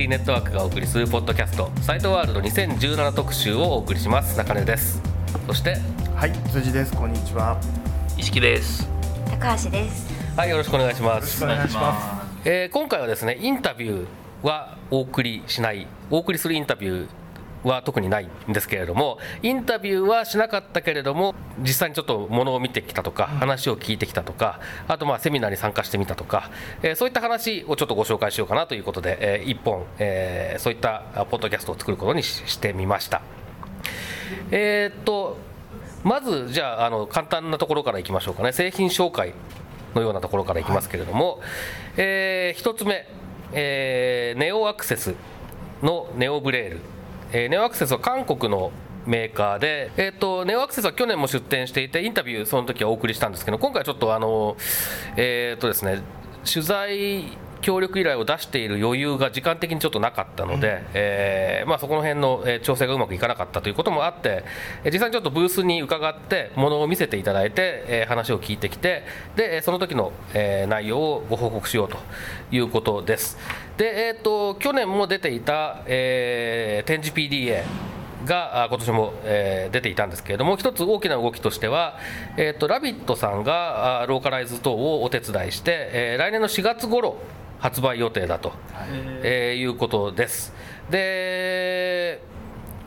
害者 ICT ネットワークがお送りするポッドキャストサイトワールド2017特集をお送りします中根ですそしてはい、辻です。こんにちは。意識です。高橋です。はいよろしくお願いしますお願いしまえー今回はですねインタビューはお送りしないお送りするインタビューは特にないんですけれどもインタビューはしなかったけれども実際にちょっとものを見てきたとか話を聞いてきたとかあとまあセミナーに参加してみたとか、えーそういった話をちょっとご紹介しようかなということで、えー一本、えーそういったあポッドキャストを作ることにししてみました。えーっとまずじゃああの簡単なところからいきましょうかね。製品紹介のようなところからいきますけれども、え1つ目、えーネオアクセスのネオブレール、えーネオアクセスは韓国のメーカーで、えー、とネオアクセスは去年も出店していてインタビューその時はお送りしたんですけど今回ちょっとあのえーとですね取材協力依頼を出している余裕が時間的にちょっとなかったので、えーまあ、そこの辺のえー調整がうまくいかなかったということもあって、えー実際にちょっとブースに伺って、ものを見せていただいて、えー話を聞いてきて、でえーその時の、えー内容をご報告しようということです。でえー、と去年も出ていた、えー展示 PDA があ今年も、えー出ていたんですけれども、一つ大きな動きとしては、えー、とラビットさんがあローカライズ等をお手伝いして、えー来年の4月頃発売予定だと、えーいうことです。で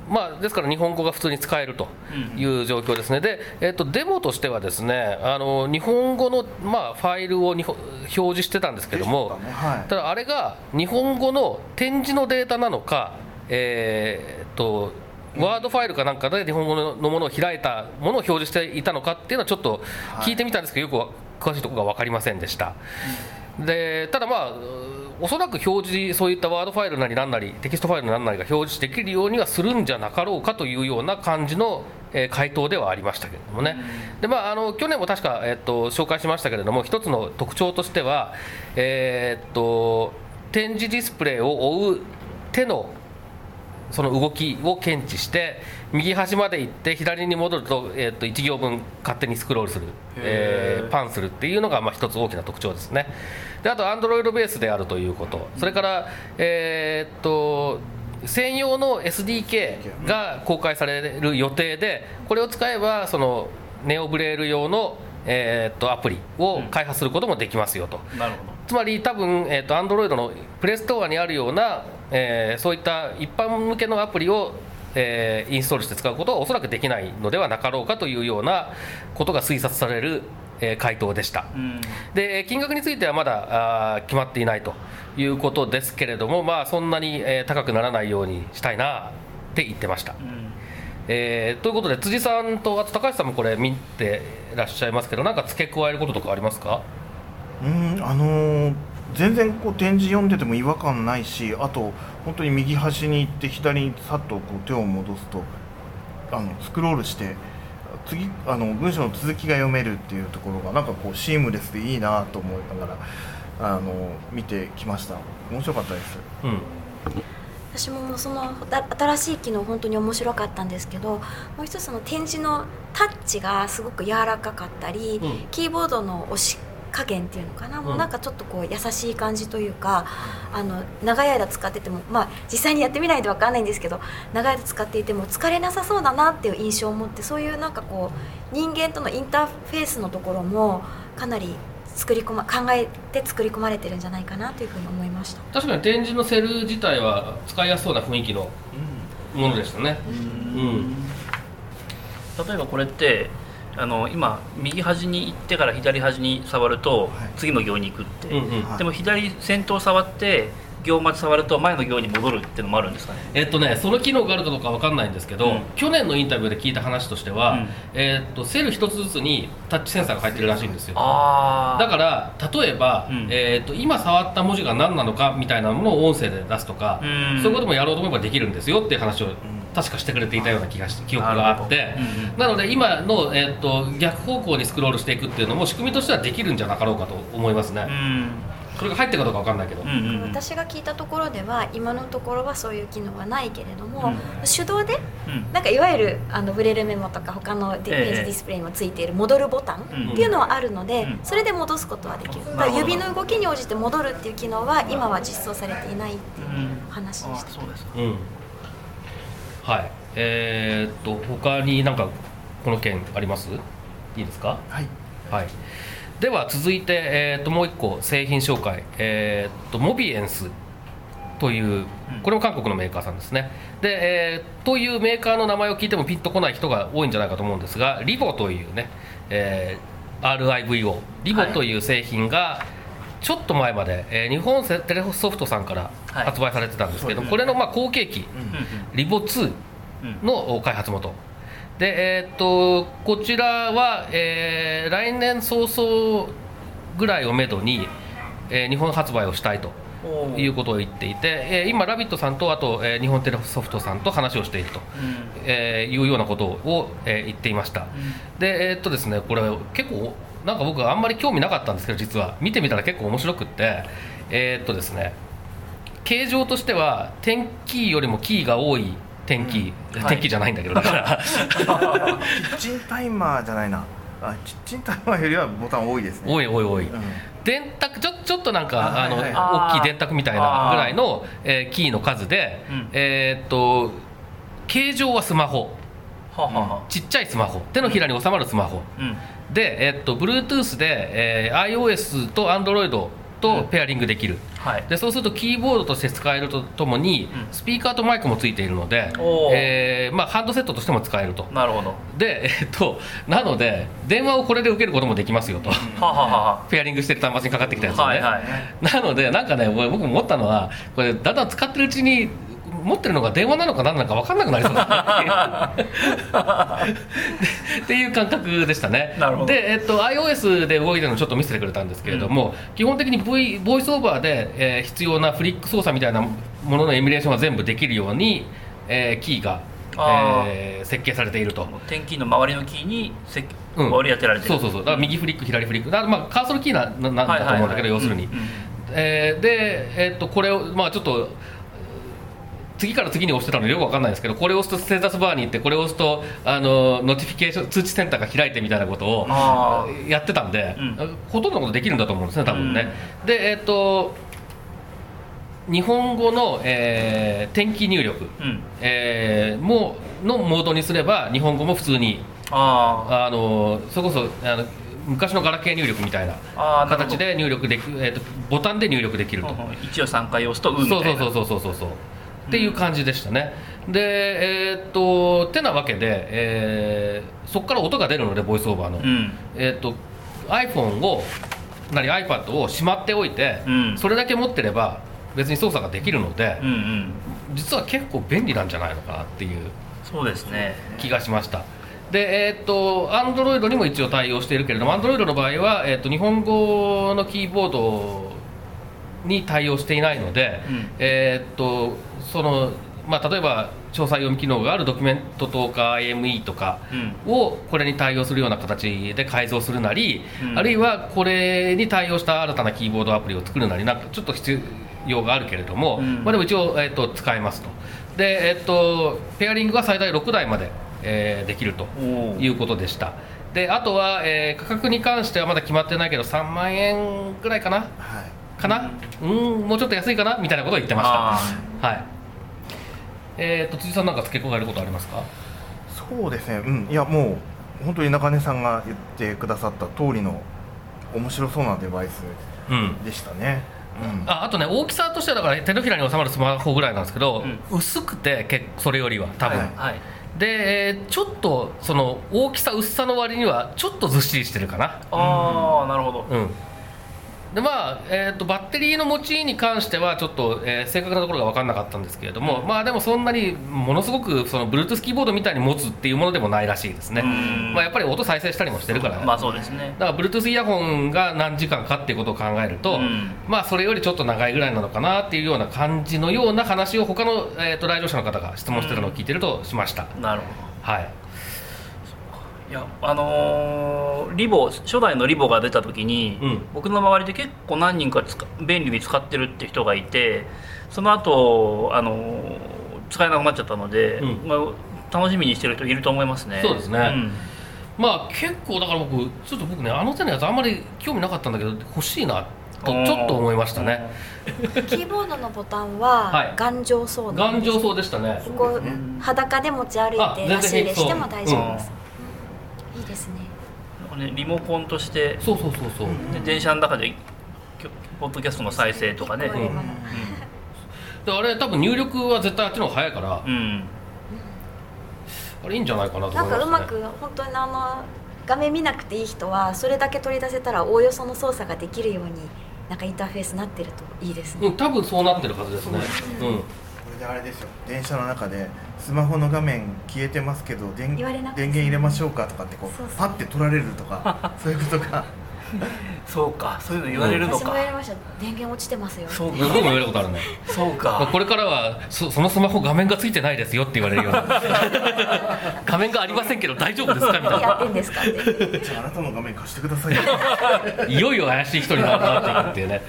まあ、ですから日本語が普通に使えるという状況ですね、でえっとデモとしてはですねあの日本語の、まあ、ファイルを表示してたんですけども、ね。はい。ただあれが日本語の展示のデータなのか、えーっとワードファイルかなんかで日本語のものを開いたものを表示していたのかっていうのはちょっと聞いてみたんですけど、よくわ詳しいところが分かりませんでした。でただまあおそらく表示そういったワードファイルなりなんなりテキストファイルなりなんなりが表示できるようにはするんじゃなかろうかというような感じの、えー回答ではありましたけれどもね、でまあ、あの去年も確か、えっと紹介しましたけれども一つの特徴としては、えーっと展示ディスプレイを追う手のその動きを検知して右端まで行って左に戻ると,、えー、と1行分勝手にスクロールする、えーパンするっていうのがまあ一つ大きな特徴ですね。であと Android ベースであるということ。それから、えーっと専用の SDK が公開される予定でこれを使えばそのネオブレール用の、えーっとアプリを開発することもできますよと、なるほど。つまり多分、えー、と Android のプレイストアにあるような、えーそういった一般向けのアプリを、えーインストールして使うことはおそらくできないのではなかろうかというようなことが推察される、えー回答でした。うん。でえー金額についてはまだあー決まっていないということですけれども、まあ、そんなに、えー高くならないようにしたいなって言ってました。うん。えーということで辻さんとあと高橋さんもこれ見てらっしゃいますけどなんか付け加えることとかありますか？うん、あのー全然こう展示読んでても違和感ないし、あと本当に右端に行って左にさっとこう手を戻すとあのスクロールして次あの文章の続きが読めるっていうところがなんかこうシームレスでいいなと思いながらあの見てきました。面白かったです。うん私もそのだ新しい機能本当に面白かったんですけど、もう一つその展示のタッチがすごく柔らかかったり、うんキーボードの押し加減っていうのかな、もうなんかちょっとこう優しい感じというか、あの長い間使っててもまあ実際にやってみないとわかんないんですけど、長い間使っていても疲れなさそうだなっていう印象を持って、そういうなんかこう人間とのインターフェースのところもかなり作り込ま考えて作り込まれてるんじゃないかなというふうに思いました。確かに展示のセル自体は使いやすそうな雰囲気のものでしたね。うん例えばこれってあの今右端に行ってから左端に触ると、はい。次の行に行くって、うんうんはい。でも左先頭触って行まで触ると前の行に戻るっていうのもあるんですかね。えっとね、その機能があるかどうかわかんないんですけど、うん。去年のインタビューで聞いた話としては、うん。えっとセル一つずつにタッチセンサーが入ってるらしいんですよ。あだから例えば、うん。えっと今触った文字が何なのかみたいなものを音声で出すとか、うん。そういうこともやろうと思えばできるんですよっていう話を確かしてくれていたような気がして記憶があって。なるほどうんうん。なので今の、えっと逆方向にスクロールしていくっていうのも仕組みとしてはできるんじゃなかろうかと思いますね、うん。これが入ってるかどうかわかんないけど、うんうんうん。私が聞いたところでは今のところはそういう機能はないけれども、うん。手動でうん。なんかいわゆるあのブレルメモとか他のデええ。ページディスプレイにもついている戻るボタンっていうのはあるので、うん。それで戻すことはできる、うん。だから指の動きに応じて戻るっていう機能は今は実装されていないっていう話でした、そうですか。うんはい。えーっと他になんかこの件あります？いいですか？はい。はい。では続いて、えーっともう一個製品紹介。えーっとモビエンスというこれも韓国のメーカーさんですね。で、えーというメーカーの名前を聞いてもピンとこない人が多いんじゃないかと思うんですがリボというね、えー RIVO リボという製品がちょっと前まで、えー日本テレソフトさんからはい。発売されてたんですけど、そうですね。これのまあ後継機うんリボ2うんうん。の開発元。で、えーっとこちらは、えー来年早々ぐらいをめどに、えー日本発売をしたいということを言っていて、えー今、ラビットさんとあと、えー日本テレソフトさんと話をしていると、うん。えーいうようなことを、えー言っていました。で、えーっとですね、これ結構なんか僕はあんまり興味なかったんですけど実は。見てみたら結構面白くって。えーっとですね。形状としては点キーよりもキーが多い点キー、はい。点キーじゃないんだけどだから。キッチンタイマーじゃないな。あキッチンタイマーよりはボタン多いですね。多い多い多い、うん。電卓ちょちょっとなんかあの、あはいはい。大きい電卓みたいなぐらいの、えーキーの数で、うん。えーっと形状はスマホ。はあはあはあ。ちっちゃいスマホ。手のひらに収まるスマホ。うんで、えっと Bluetooth で、えー iOS と Android とペアリングできる、はい。でそうするとキーボードとして使えるとともに、うん。スピーカーとマイクもついているのでえーまあ、ハンドセットとしても使えると。なるほど。はで、えっと、なので電話をこれで受けることもできますよと、ペアリングしてる端末にかかってきたやつをね、あはいはい。なのでなんかね僕も思ったのはこれだんだん使ってるうちに持ってるのが電話なのか何なのか分かんなくなりそうだ。な っていう感覚でしたね。なるほど。で、えっと、iOS で動いてるのをちょっと見せてくれたんですけれども、基本的に、v、ボイスオーバーで、えー必要なフリック操作みたいなもののエミュレーションが全部できるように、えーキーが、えー設計されていると。点キーの周りのキーにせうん。割り当てられてる。そうそうそう。だから右フリック左フリック。だまあカーソルキーなななんだと思うんだけど、要するに、うんうんえーで、えーっとこれをまあちょっと次から次に押してたのでよくわかんないですけどこれを押すとステータスバーに行ってこれを押すとあのノティフィケーション通知センターが開いてみたいなことをあやってたんで、うん。ほとんどのことできるんだと思うんですね多分ね、でえーっと日本語の、えー、点キー入力、うん。えーものモードにすれば日本語も普通にああのそれこそあの昔のガラケー入力みたいな形で入力でき、えーとボタンで入力できると、あ1を3回押すと「う」みたいな。そうそうそうそうそうそうっていう感じでしたね。でえーっとてなわけで、えーそこから音が出るのでボイスオーバーの、うん。えーっと iPhone をなり iPad をしまっておいて、うん。それだけ持ってれば別に操作ができるので、うんうん。実は結構便利なんじゃないのかなっていうそうですね。気がしました。でえーっと Android にも一応対応しているけれども Android の場合は、えーっと日本語のキーボードに対応していないので、うん。えーっとそのまあ、例えば詳細読み機能があるドキュメントとか IME とかうん。をこれに対応するような形で改造するなり、うん。あるいはこれに対応した新たなキーボードアプリを作るなりなんかちょっと必要があるけれども、うん。まあ、でも一応、えーっと使えますと。で、えーっとペアリングは最大6台まで、えーできるとおいうことでした。であとは、えー価格に関してはまだ決まってないけど3万円ぐらいかな。はいかな？うんもうちょっと安いかな？みたいなことを言ってまあした。はい。えー、と辻さんなんか付け加えることありますか？そうですね。うん。いやもう本当に中根さんが言ってくださった通りの面白そうなデバイスうん。でしたね。うん。ああとね大きさとしてはだから手のひらに収まるスマホぐらいなんですけど、薄くて結構それよりは多分、はい。はい。で、えーちょっとその大きさ薄さの割にはちょっとずっしりしてるかな。ああなるほど。うんでまあえー、とバッテリーの持ちに関してはちょっと、えー正確なところが分からなかったんですけれども、まあでもそんなにものすごくその Bluetooth キーボードみたいに持つっていうものでもないらしいですね、うん。まあ、やっぱり音再生したりもしてるから、まあそうですね。だから Bluetooth イヤホンが何時間かっていうことを考えると、うん。まあそれよりちょっと長いぐらいなのかなっていうような感じのような話を他の、えー、と来場者の方が質問してるのを聞いてるとしました、なるほど。はいいやあのーリボ初代のリボが出た時に、うん。僕の周りで結構何人か使便利に使ってるって人がいてその後あのー使えなくなっちゃったので、うん。まあ、楽しみにしてる人いると思いますね。そうですね。ん。まあ結構だから僕ちょっと僕ねあの手のやつあんまり興味なかったんだけど欲しいなとちょっと思いましたね。キーボードのボタンははい。頑丈そうなん頑です。丈そうでしたね。こう裸で持ち歩いて足入れしても大丈夫です、うんいいですねねリモコンとして、そうそうそうそう、で電車の中でポッドキャストの再生とかね、これ今のであれ多分入力は絶対あっちの方が早いから、うん。あれいいんじゃないかなとなんかう思いました、ね、まく本当にあの画面見なくていい人はそれだけ取り出せたらおおよその操作ができるようになんかインターフェースになってるといいですね、うん多分そうなってるはずですね。うん。これであれですよ。電車の中でスマホの画面消えてますけど電電源入れましょうかとかってこう。パッて取られるとか そういうことが そうかそういうの言われるの私もやか、りました。電源落ちてますよそう僕も言われたことあるね。そうか。これからはそそのスマホ画面がついてないですよって言われるような。画面がありませんけど大丈夫ですかみたいな。やってんですかって。じゃああなたの画面貸してくださいよ。いよいよ怪しい人になるなっていくっていうね、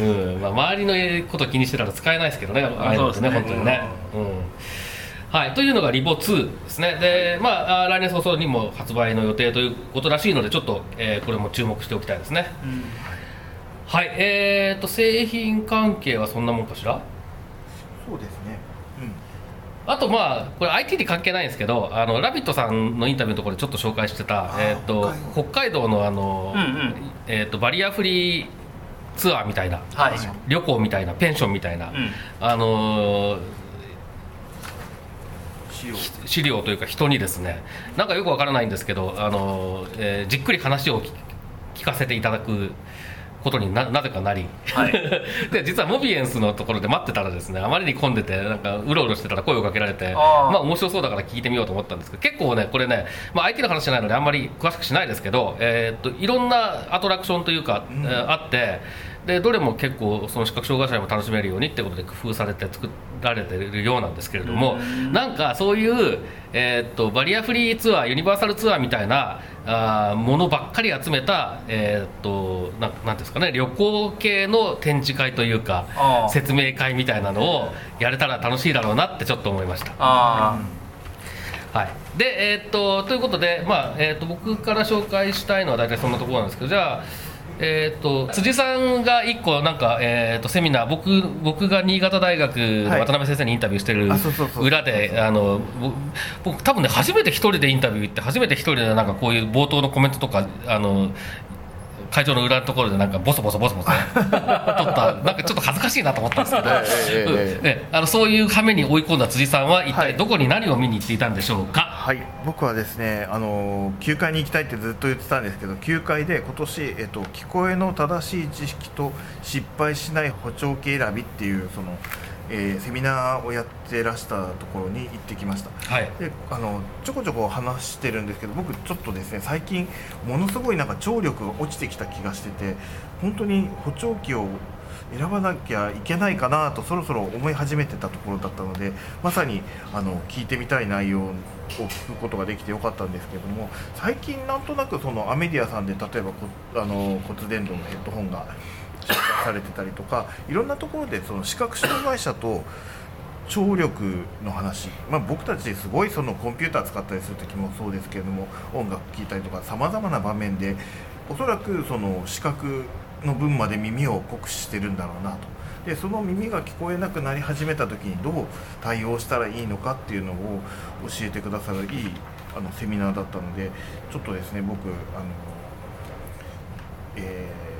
うん。まあ、周りのこと気にしてたら使えないですけどね。ああいうのってねそうですね本当にね、うんはい、というのがリボ2ですね。で、まあ、あ来年早々にも発売の予定ということらしいのでちょっと、えーこれも注目しておきたいですね。うん。はい。えー、と製品関係はそんなもんかしら？そうですね。あとまあこれ IT に関係ないんですけどあのラビットさんのインタビューのところでちょっと紹介してた、えー、と北海道のあの、うんうん。えー、とバリアフリーツアーみたいなはい、旅行みたいなペンションみたいな、うん。あのー資料。というか人にですねなんかよくわからないんですけど、あのーえーじっくり話を聞聞かせていただくことにななぜかなり、はい。で実はモビエンスのところで待ってたらですねあまりに混んでてなんかうろうろしてたら声をかけられてまあ面白そうだから聞いてみようと思ったんですけど結構ねこれね、まあ、IT の話じゃないのであんまり詳しくしないですけど、えーっといろんなアトラクションというか、うん。えーあってでどれも結構その視覚障害者にも楽しめるようにってことで工夫されて作られてるようなんですけれどもうん。なんかそういう、えーっとバリアフリーツアーユニバーサルツアーみたいなあーものばっかり集めた、えーっとななんですかね旅行系の展示会というか説明会みたいなのをやれたら楽しいだろうなってちょっと思いました。あはい、で、えーっとということで、まあえーっと僕から紹介したいのは大体そんなところなんですけどじゃあ、えーっと辻さんが1個なんか、えーっとセミナー僕僕が新潟大学渡辺先生にインタビューしてる裏であの僕僕多分ね初めて一人でインタビュー行って初めて一人でなんかこういう冒頭のコメントとかあの会場の裏のところでなんかボソボソボソボソね。撮った。なんかちょっと恥ずかしいなと思ったんですけど、うん。ねあのそういう羽目に追い込んだ辻さんは一はい。体どこに何を見に行っていたんでしょうか、はい。僕はですねあの9階に行きたいってずっと言ってたんですけど9階で今年、えっと、聞こえの正しい知識と失敗しない補聴器選びっていうその、えーセミナーをやってらしたところに行ってきました。はい。であのちょこちょこ話してるんですけど僕ちょっとですね最近ものすごいなんか聴力が落ちてきた気がしてて本当に補聴器を選ばなきゃいけないかなとそろそろ思い始めてたところだったのでまさにあの聞いてみたい内容を聞くことができてよかったんですけども最近なんとなくそのアメディアさんで例えばこあの骨伝導のヘッドホンが紹介されてたりとかいろんなところでその視覚障害者と聴力の話、まあ、僕たちすごいそのコンピューター使ったりする時もそうですけれども音楽聴いたりとかさまざまな場面でおそらくその視覚の分まで耳を酷使してるんだろうなと。でその耳が聞こえなくなり始めた時にどう対応したらいいのかっていうのを教えてくださるいいあのセミナーだったのでちょっとですね僕あの、えー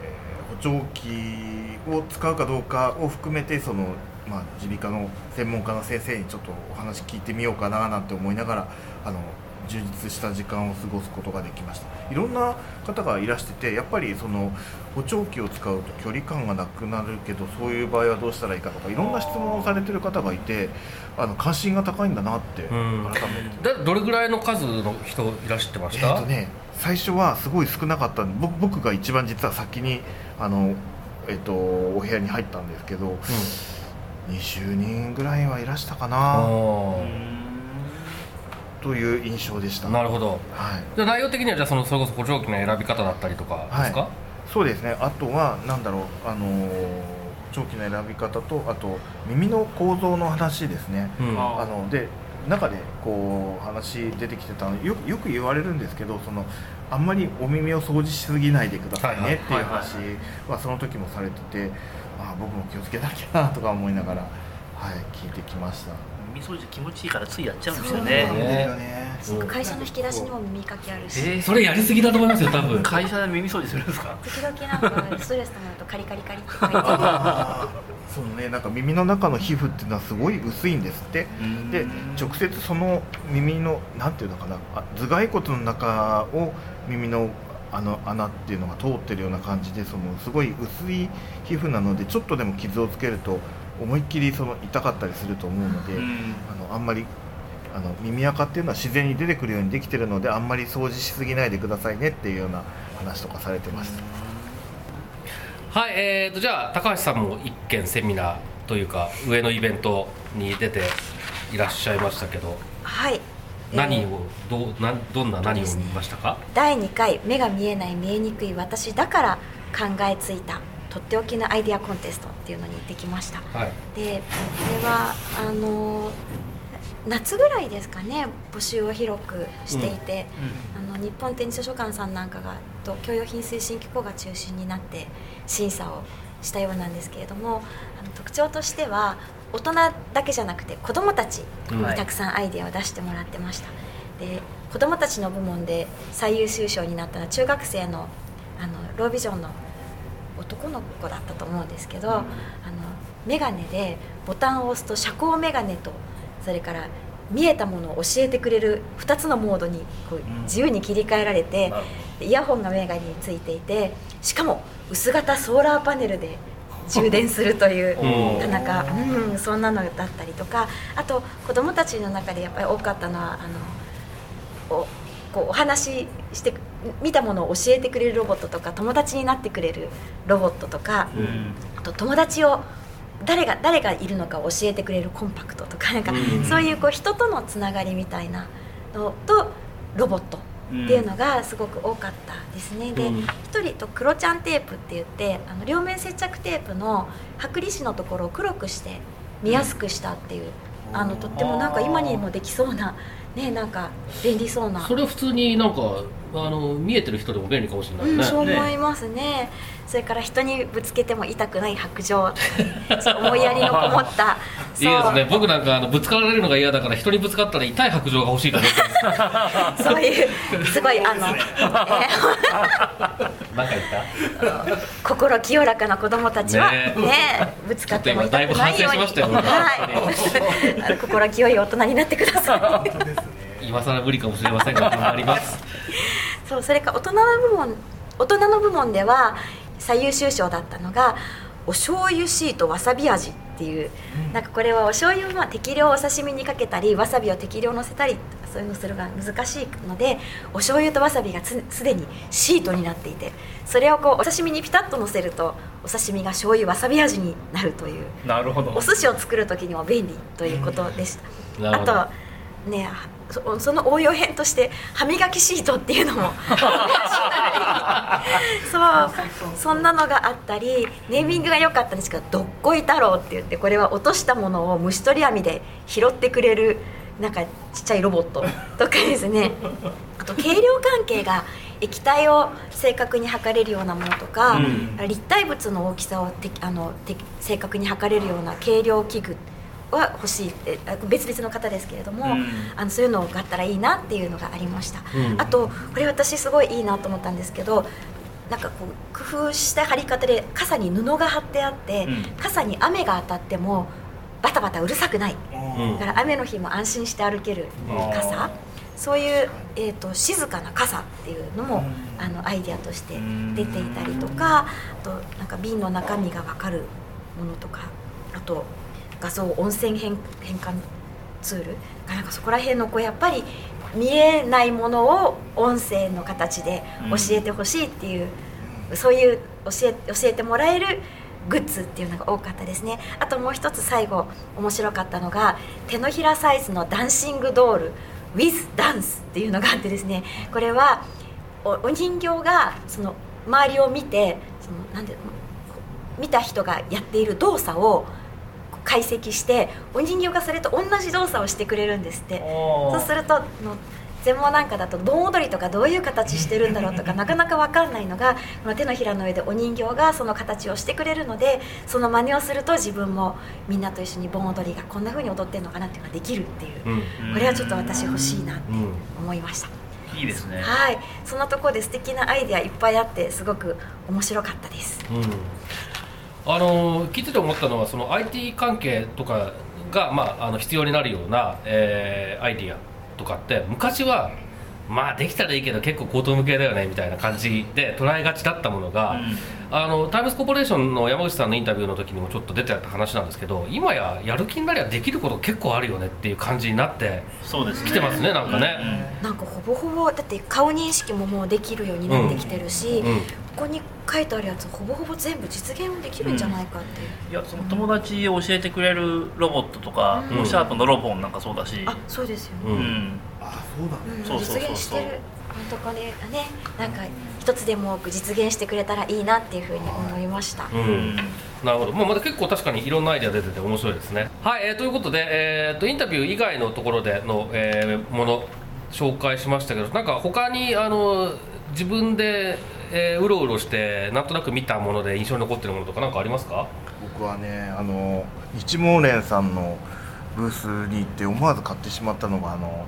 補聴器を使うかどうかを含めてそのまあ、耳鼻科の専門家の先生にちょっとお話聞いてみようかななんて思いながらあの充実した時間を過ごすことができました。いろんな方がいらしててやっぱりその補聴器を使うと距離感がなくなるけどそういう場合はどうしたらいいかとかいろんな質問をされてる方がいてあの関心が高いんだなって改ん。めて。だどれぐらいの数の人いらっしゃってました、えーとね、最初はすごい少なかったんで僕僕が一番実は先にあの、えー、とお部屋に入ったんですけど、20人ぐらいはいらしたかうんなあという印象でした。ーなるほど。はい、じゃあ内容的にはじゃあそのそれこそ補聴器の選び方だったりとかですか、はい。そうですね。あとはなんだろうあのー長期の選び方とあと耳の構造の話ですね、うん。ああので中でこう話出てきてたのよくよく言われるんですけどそのあんまりお耳を掃除しすぎないでくださいねっていう話はその時もされててあ僕も気をつけなきゃなとか思いながら、はい、聞いてきました。耳掃除気持ちいいからついやっちゃうんですよそうね。ねなんですよね。うん。会社の引き出しにも耳かきあるし、えーそれやりすぎだと思いますよ多分。会社で耳掃除するんですか？時々なんかストレス溜まるとカリカリカリって書いてそうねなんか耳の中の皮膚っていうのはすごい薄いんですって。で直接その耳のなんていうのかなあ頭蓋骨の中を耳のあの穴っていうのが通ってるような感じでそのすごい薄い皮膚なのでちょっとでも傷をつけると思いっきりその痛かったりすると思うので、うん。あのあんまりあの耳垢っていうのは自然に出てくるようにできてるのであんまり掃除しすぎないでくださいねっていうような話とかされてました。はいえー、とじゃあ高橋さんも一件セミナーというか上のイベントに出ていらっしゃいましたけどはい、えー何をどうなんどんな何を見ましたか、第2回目が見えない見えにくい私だから考えついたとっておきのアイデアコンテストっていうのに行ってきました。はい。でこれはあの夏ぐらいですかね募集を広くしていて、あの日本展示図書館さんなんかがと教養品推進機構が中心になって審査をしたようなんですけれどもあの特徴としては大人だけじゃなくて子どもたちにうんたくさんアイデアを出してもらってました、で子どもたちの部門で最優秀賞になったのは中学生のあのロービジョンの男の子だったと思うんですけど、あの眼鏡でボタンを押すと遮光眼鏡とそれから見えたものを教えてくれる2つのモードにこう自由に切り替えられて、イヤホンが眼鏡についていてしかも薄型ソーラーパネルで充電するという うん。田中、うん、そんなのだったりとかあと子どもたちの中でやっぱり多かったのはあのおこうお話しして見たものを教えてくれるロボットとか友達になってくれるロボットとか、うん。あと友達を誰が誰がいるのかを教えてくれるコンパクトとかなんかうん。そういうこう人とのつながりみたいなのとロボットっていうのがすごく多かったですね。でうん。一人と黒ちゃんテープって言ってあの両面接着テープの剥離紙のところを黒くして見やすくしたっていう、あのとってもなんか今にもできそうなねなんか便利そうな。それは普通になんかあの見えてる人でも便利かもしれないね、うん、そう思いますねそれから人にぶつけても痛くない白状思いやりのこもった。いいですね。僕なんかあのぶつかられるのが嫌だから人にぶつかったら痛い白状が欲しいと思ってそういうすごいあの、え何か言った？ー心清らかな子供たちはね。ねぶつかっても痛くないように。は。い。心清い大人になってください。今更無理かもしれませんが頑張ります。そうそれから大人の部門大人の部門では最優秀賞だったのがお醤油シートわさび味っていう、なんかこれはお醤油をまあ適量お刺身にかけたりわさびを適量のせたりそういうのするが難しいのでお醤油とわさびがつすでにシートになっていてそれをこうお刺身にピタッと乗せるとお刺身が醤油わさび味になるという。なるほど。お寿司を作る時にも便利ということでした、なるほど。あとねそその応用編として歯磨きシートっていうのも。そう。そんなのがあったりネーミングが良かったんですけど「どっこい太郎」って言ってこれは落としたものを虫取り網で拾ってくれるなんかちっちゃいロボットとかですね。あと計量関係が液体を正確に測れるようなものとか、うん。立体物の大きさをてあのて正確に測れるような計量器具は欲しいってあ別々の方ですけれども、うん。あのそういうのがあったらいいなっていうのがありました、うん。あとこれ私すごいいいなと思ったんですけどなんかこう工夫した貼り方で傘に布が貼ってあって、うん。傘に雨が当たってもバタバタうるさくない。うん。だから雨の日も安心して歩ける傘。そういう、えー、と静かな傘っていうのも、あのアイデアとして出ていたりとかあとなんか瓶の中身が分かるものとかあと画像音声変換ツールなんかそこら辺のこうやっぱり見えないものを音声の形で教えてほしいっていう、そういう教え教えてもらえるグッズっていうのが多かったですね。あともう一つ最後面白かったのが手のひらサイズのダンシングドール with ダンスっていうのがあってですね。これはおお人形がその周りを見てそのなんで見た人がやっている動作を解析してお人形がそれと同じ動作をしてくれるんですって。そうするとあの全盲なんかだと盆踊りとかどういう形してるんだろうとか なかなか分かんないのがこの手のひらの上でお人形がその形をしてくれるのでその真似をすると自分もみんなと一緒に盆踊りがこんな風に踊ってるのかなっていうのができるっていううん。これはちょっと私欲しいなってうん思いました。いいですね。はい、そんなところで素敵なアイデアいっぱいあってすごく面白かったです。うんあの聞いてて思ったのはその IT 関係とかが、まあ、あの必要になるような、えーアイディアとかって昔はまあできたらいいけど結構口頭向けだよねみたいな感じで捉えがちだったものが、あのタイムズコーポレーションの山口さんのインタビューの時にもちょっと出てた話なんですけど今ややる気になりゃできること結構あるよねっていう感じになってそうですね。きてますねなんかね。なんかほぼほぼだって顔認識ももうできるようになってきてるし、うんここに書いてあるやつほぼほぼ全部実現できるんじゃないかっていう、いやその友達を教えてくれるロボットとか、うん。シャープのロボンなんかそうだし、あそうですよね、ううん。んあそうだ。ねうんそうそうそうそう。実現してる本当これがねなんか一つでも多く実現してくれたらいいなっていうふうに思いました、うん。なるほど、もうまだ結構確かにいろんなアイデア出てて面白いですね。はい、えーということで、えー、とインタビュー以外のところでの、えーもの紹介しましたけど、なんか他にあの自分で、えーうろうろしてなんとなく見たもので印象に残ってるものとかなんかありますか？僕はねあの日毛連さんのブースに行って思わず買ってしまったのがあの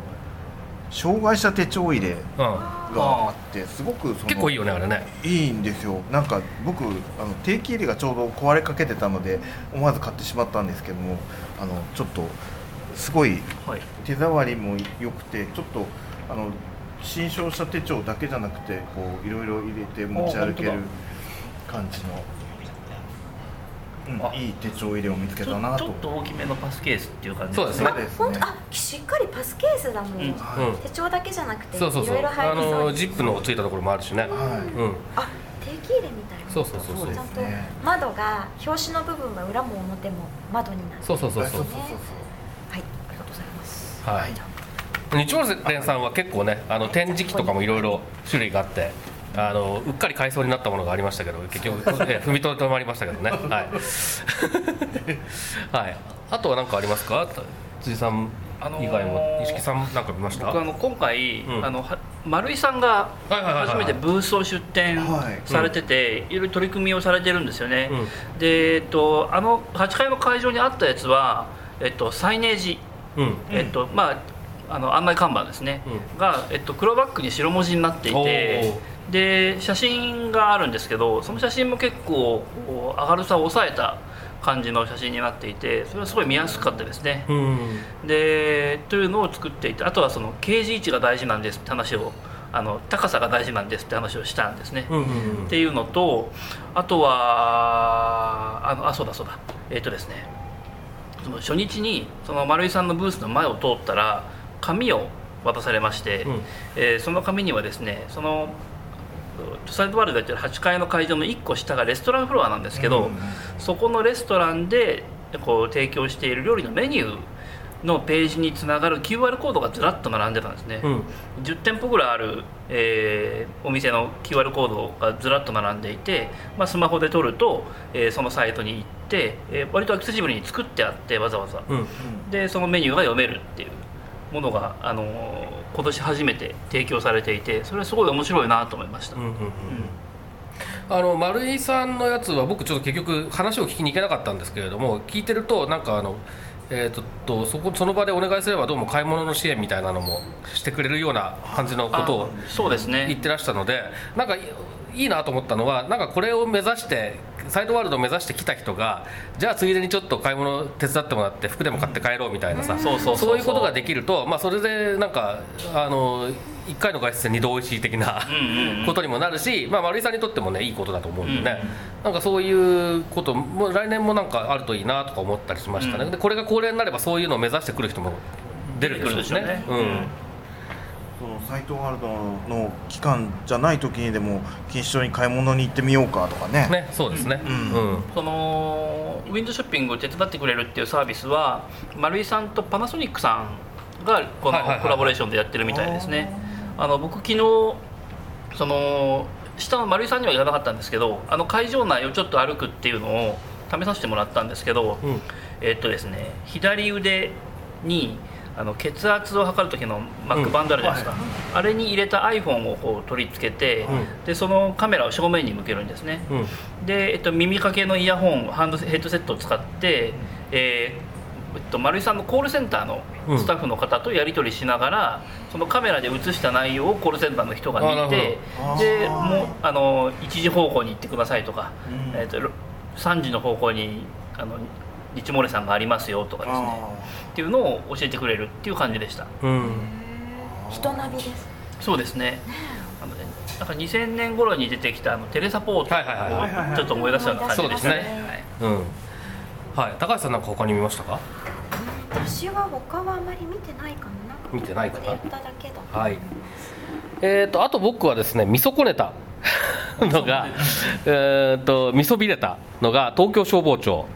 障害者手帳入れうん、があってすごくその結構いいよねあれね。いいんですよなんか僕あの定期入れがちょうど壊れかけてたので思わず買ってしまったんですけどもあのちょっとすごい手触りも良くてちょっとあの新商社手帳だけじゃなくてこういろいろ入れて持ち歩けるあ感じの、あうん、いい手帳入れを見つけたなと。ちょっと大きめのパスケースっていう感じ。そうですね。あそうです本当あしっかりパスケースだもん、うんうん、手帳だけじゃなくてそうそうそう。いろいろ入ありそうですのジップのついたところもあるしね。はい。うん、あ定期入れみたいな。そうそうそうそう。ちゃんとね窓が表紙の部分が裏も表も窓になってそうそうそうそう。そうそう。はい。ありがとうございます。はい。日丸連さんは結構ねあの展示機とかもいろいろ種類があってあのうっかり買いそうになったものがありましたけど結局、え踏みとどまりましたけどね。はい、はい、あとは何かありますか？辻さんあのー以外も石木さんなんか見ました？僕あの今回、うん。あのは丸井さんが初めてブースを出展はい。されてて、いろいろ取り組みをされてるんですよね、うん。で、えっと、あの8階の会場にあったやつは、えっと、サイネージ、うん。えっとまあ、あの案内看板ですね、うが、えっと、黒バックに白文字になっていてで写真があるんですけどその写真も結構明るさを抑えた感じの写真になっていてそれはすごい見やすかったですね。うん。でというのを作っていてあとはその掲示位置が大事なんですって話をあの高さが大事なんですって話をしたんですね。うんうん。っていうのとあとはあのあそうだそうだ。えっ、とですね。その初日にその丸井さんのブースの前を通ったら紙を渡されまして、うん。えーその紙にはですねそのサイドバールがやってる8階の会場の1個下がレストランフロアなんですけど、うんそこのレストランでこう提供している料理のメニューのページにつながる QR コードがずらっと並んでたんですね、うん。10店舗ぐらいある、えーお店の QR コードがずらっと並んでいて、まあ、スマホで撮ると、えーそのサイトに行って、えー割とアクセシブルに作ってあってわざわざ。うん。でそのメニューが読めるっていうものが、あのー今年初めて提供されていてそれはすごい面白いなと思いました、うんうんうんあの丸井さんのやつは僕ちょっと結局話を聞きに行けなかったんですけれども聞いてるとなんかあのえー、ととそこその場でお願いすればどうも買い物の支援みたいなのもしてくれるような感じのことをそうですね。言ってらしたのでなんかいいいなと思ったのはなんかこれを目指してサイドワールドを目指してきた人がじゃあついでにちょっと買い物手伝ってもらって服でも買って帰ろうみたいなさ、そういうことができると、まあ、それでなんかあの1回の外出で二度おいしい的なうんうんうん。ことにもなるし、まあ、丸井さんにとってもねいいことだと思うんでね、なんかそういうことも来年もなんかあるといいなとか思ったりしましたね、うん。でこれが恒例になればそういうのを目指してくる人も出るでしょうしね。ねうんそのサイトワールドの期間じゃない時にでも錦糸町に買い物に行ってみようかとかね。ねそうですね。ううん。ん、そのウィンドウショッピングを手伝ってくれるっていうサービスは丸井さんとパナソニックさんがこのコラボレーションでやってるみたいですね、あの僕昨日その下の丸井さんには言わなかったんですけどあの会場内をちょっと歩くっていうのを試させてもらったんですけど、うん。えっとですね左腕にあの血圧を測る時のマックバンドあるじゃないですか、あれに入れた iPhone をこう取り付けて、うん。でそのカメラを正面に向けるんですね、うん。で、えっと、耳かけのイヤホンハンドヘッドセットを使って、えーえっと、丸井さんのコールセンターのうん。スタッフの方とやり取りしながら、そのカメラで映した内容をコールセンターの人が見てでもうあの1時方向に行ってくださいとか、うん。えっと、3時の方向にあの日漏れさんがありますよとかですね。あっていうのを教えてくれるっていう感じでした。うん人ナビですそうですね。あのねなんか2000年頃に出てきたあのテレサポートはいはいはいをちょっと思い出したような感じですね。そうですね。うん。はい。高橋さんなんか他に見ましたか？私は他はあまり見てないかな。なんか見てないかな？やっただけだとはい。えー、とあと僕はですねみそこねたのがえー、とみそびれたのが東京消防庁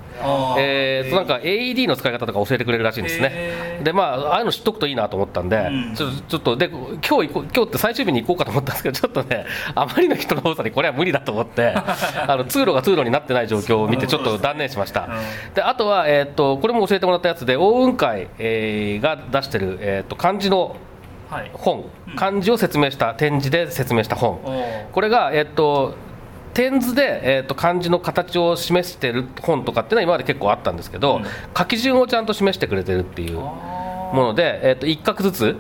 えー、となんか AED の使い方とか教えてくれるらしいんですね。でまあああいうの知っとくといいなと思ったんで、うん。ちょちょっとで今日行こう今日って最終日に行こうかと思ったんですけど ちょっとねあまりの人の多さにこれは無理だと思って あの通路が通路になってない状況を見てちょっと断念しました、であとは、えー、とこれも教えてもらったやつで大雲会、えーが出してる、えー、と漢字のはい。本。漢字を説明した展示で説明した本。これが、えっと、点図で、えっと、漢字の形を示してる本とかっていうのは今まで結構あったんですけど、うん。書き順をちゃんと示してくれてるっていうもので、えっと、1画ずつ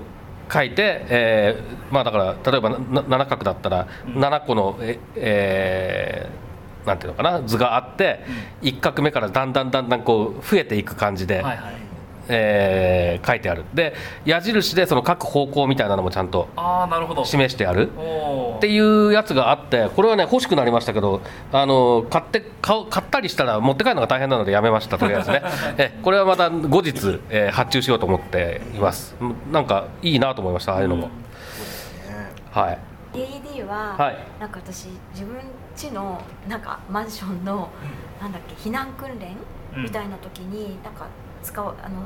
書いて、えーまあ、だから例えばな7画だったら7個の、ええーなんていうのかな図があって、1画目からだんだんだんだんこう増えていく感じで、はいはいえー書いてある。で矢印でその各方向みたいなのもちゃんとああなるほど。示してある。っていうやつがあってこれはね欲しくなりましたけどあの買って買う買ったりしたら持って帰るのが大変なのでやめましたとりあえずね。えこれはまた後日、えー発注しようと思っています。うんなんかいいなと思いましたああいうのも、はい。AED は、はい。なんか私自分家のなんかマンションの、なんだっけ避難訓練うん。みたいな時になんか使うあの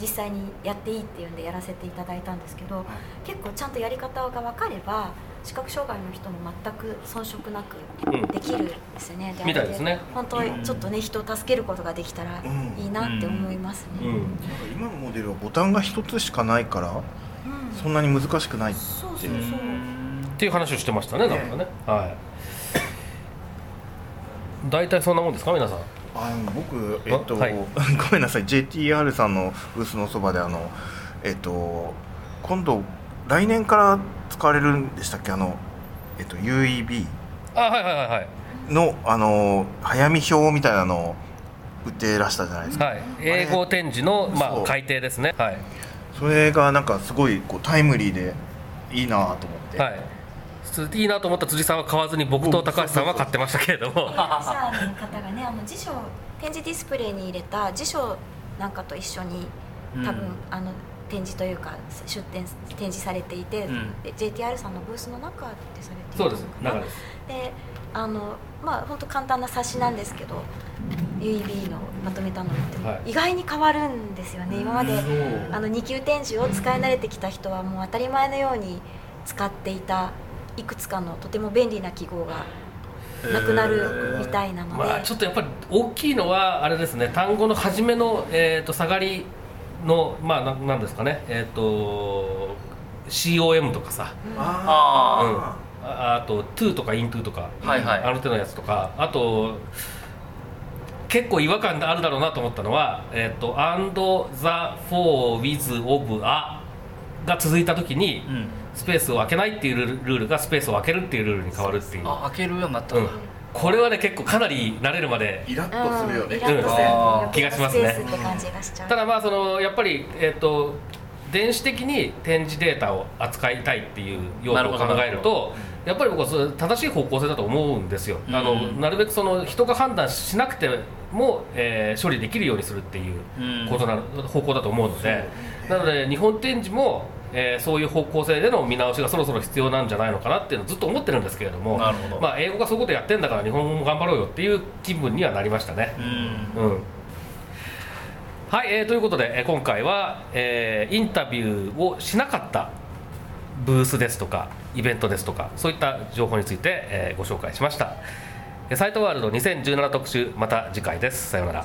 実際にやっていいっていうんでやらせていただいたんですけど、結構ちゃんとやり方が分かれば視覚障害の人も全く遜色なうん。くできるんですよね、みたいですね。本当にちょっとね人を助けることができたらうん。いいなって思いますね、うん。なんか今のモデルはボタンが一つしかないからうん。そんなに難しくないそうそうそう、っていう話をしてましたねなんかね。はい。大体そんなもんですか皆さんあの僕えっと、あはい。ごめんなさい。JTR さんのブースのそばであのえっと今度来年から使われるんでしたっけ？あのえっと UEB あはいはいはいはい。のあの早見表みたいなのを売ってらしたじゃないですか、はい、英語展示の、まあ、改訂ですね。はい。それがなんかすごいこうタイムリーでいいなと思って、はい。ついいなと思った辻さんは買わずに僕と高橋さんは買ってましたけれども。サーの方がねあの辞書展示ディスプレイに入れた辞書なんかと一緒に多分、うんあの展示というか出展展示されていて、うん。で JTR さんのブースの中でされていそうです。中です。であのまあ本当簡単な冊子なんですけど UEB のまとめたのって、はい。意外に変わるんですよね。今まであの2級展示を使い慣れてきた人はもう当たり前のように使っていたいくつかのとても便利な記号がなくなるみたいなので、まあ、ちょっとやっぱり大きいのはあれですね。単語の初めの、えー、と下がりのまあななんですかね。えっ、と COM とかさ。あああと to とか into とか、はいはい。あの手のやつとか。あと結構違和感があるだろうなと思ったのは「えー、と and the for with of a」が続いた時に、うんスペースを空けないっていうルールがスペースを空けるっていうルールに変わるっていう、あ開けるようになった。うん。これはね結構かなり慣れるまでイラッとするよね。うん。気がしますね。スペースって感じがしちゃうただまあそのやっぱりえっ、と電子的に展示データを扱いたいっていう用途を考えるとやっぱり僕は正しい方向性だと思うんですよ、あのうんなるべくその人が判断しなくても、えー処理できるようにするっていううんことな、方向だと思うので。なので日本展示も、えーそういう方向性での見直しがそろそろ必要なんじゃないのかなっていうのをずっと思ってるんですけれどもなるほど。まあ、英語がそういうことやってんだから日本語も頑張ろうよっていう気分にはなりましたね。うん。うんはい、えーということで、えー今回は、えーインタビューをしなかったブースですとかイベントですとかそういった情報について、えーご紹介しました。えーサイトワールド2017特集また次回です。さようなら